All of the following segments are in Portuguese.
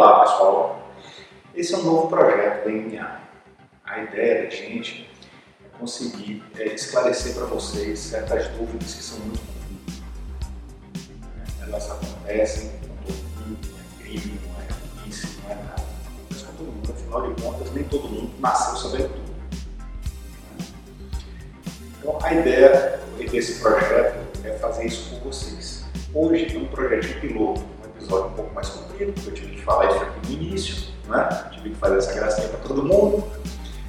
Olá pessoal, esse é um novo projeto da MMA. A ideia da gente é conseguir é, esclarecer para vocês certas dúvidas que são muito comuns. Elas acontecem com todo mundo, não é crime, não é polícia, não é nada. Mas com todo mundo, afinal de contas, nem todo mundo nasceu sabendo tudo. Então a ideia desse projeto é fazer isso com vocês. Hoje é um projetinho piloto, episódio um pouco mais comprido, porque eu tive que falar isso aqui no início, né? tive que fazer essa gracinha para todo mundo,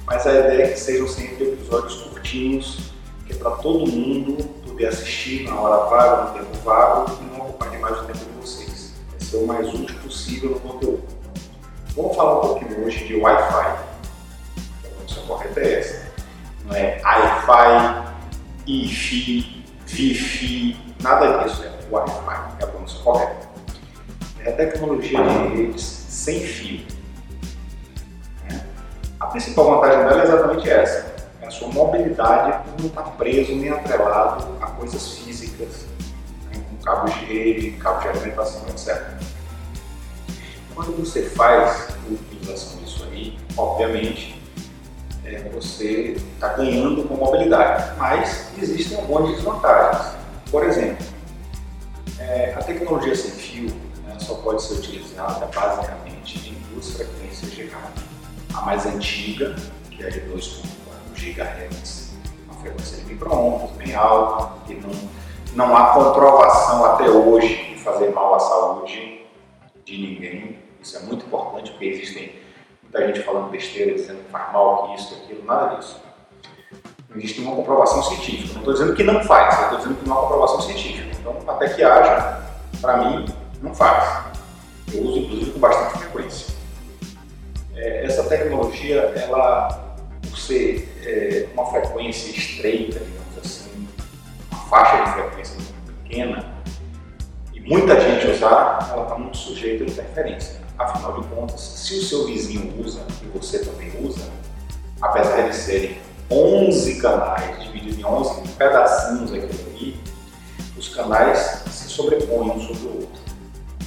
mas a ideia é que sejam sempre episódios curtinhos, que é para todo mundo poder assistir na hora vaga, no tempo vago e não ocupar demais o tempo de vocês. É ser o mais útil possível no conteúdo. Vamos falar um pouquinho hoje de Wi-Fi. A pronúncia correta é essa. Não é Wi-Fi, Wi-Fi, Wi-Fi, nada disso. É Wi-Fi, é a pronúncia correta. É a tecnologia de redes sem fio. Né? A principal vantagem dela é exatamente essa. É a sua mobilidade não estar preso nem atrelado a coisas físicas, né? com de rede, cabos de alimentação, etc. Quando você faz a utilização disso aí, obviamente, é, você está ganhando com mobilidade, mas existem algumas desvantagens. Por exemplo, pode ser utilizada basicamente em duas frequências de rádio. A mais antiga, que é de 2.4 GHz, uma frequência de microondas bem alta, que não, não há comprovação até hoje de fazer mal à saúde de ninguém. Isso é muito importante porque existem muita gente falando besteira, dizendo que faz mal, que isso, aquilo, nada disso. Não existe uma comprovação científica. Não estou dizendo que não faz, estou dizendo que não há comprovação científica. Então, até que haja, para mim, não faz. Eu uso, inclusive, com bastante frequência. É, essa tecnologia, ela, por ser é, uma frequência estreita, digamos assim, uma faixa de frequência muito pequena, e muita gente usar, ela está muito sujeita a interferência. Afinal de contas, se o seu vizinho usa e você também usa, apesar de serem 11 canais, divididos em 11 pedacinhos aqui ali, os canais se sobrepõem um sobre o outro.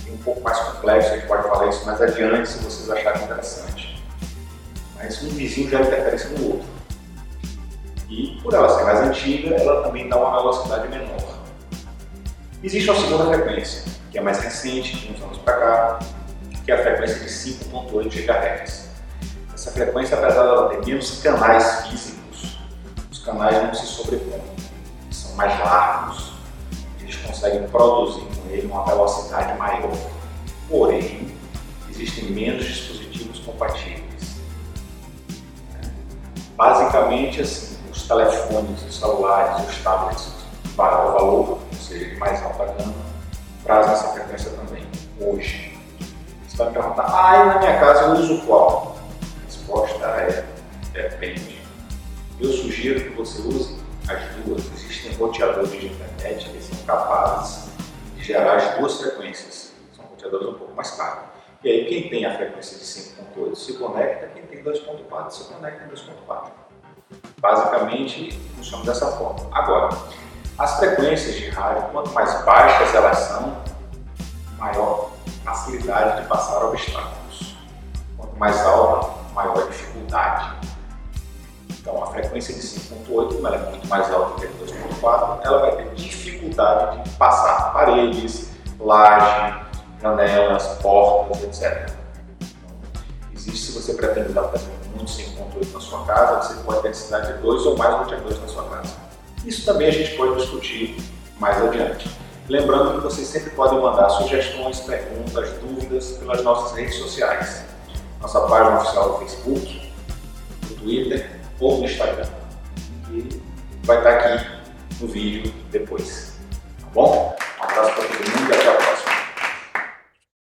E um pouco mais complexo, a gente pode falar isso mais adiante se vocês acharem interessante. Mas um vizinho gera interferência no outro. E por ela ser mais antiga, ela também dá uma velocidade menor. Existe uma segunda frequência, que é mais recente, de uns anos para cá, que é a frequência de 5.8 GHz. Essa frequência, apesar de ela ter menos canais físicos, os canais não se sobrepõem, são mais largos, eles conseguem produzir ele uma velocidade maior. Porém, existem menos dispositivos compatíveis. Basicamente, assim, os telefones, os celulares, os tablets para o valor, ou seja, de mais alta gama, trazem essa frequência também, hoje. Você vai me perguntar, ah, e na minha casa eu uso qual? A resposta é, depende. Eu sugiro que você use as duas. Existem roteadores de internet que são capazes gerar as duas frequências. São roteadores um pouco mais caros. E aí quem tem a frequência de 5.8 se conecta, quem tem 2.4 se conecta em 2.4. Basicamente funciona dessa forma. Agora, as frequências de rádio, quanto mais baixas elas são, maior facilidade de passar obstáculos. Quanto mais alta, maior dificuldade. Frequência de 5.8, como ela é muito mais alta que a de 2.4, ela vai ter dificuldade de passar paredes, laje, janelas, portas, etc. Existe, se você pretende dar, exemplo, muito 5.8 na sua casa, você pode ter necessidade de dois ou mais roteadores na sua casa. Isso também a gente pode discutir mais adiante. Lembrando que vocês sempre podem mandar sugestões, perguntas, dúvidas pelas nossas redes sociais. Nossa página oficial do Facebook, do Twitter ou no Instagram. E vai estar aqui no vídeo depois. Tá bom? Um abraço para todo mundo e até a próxima.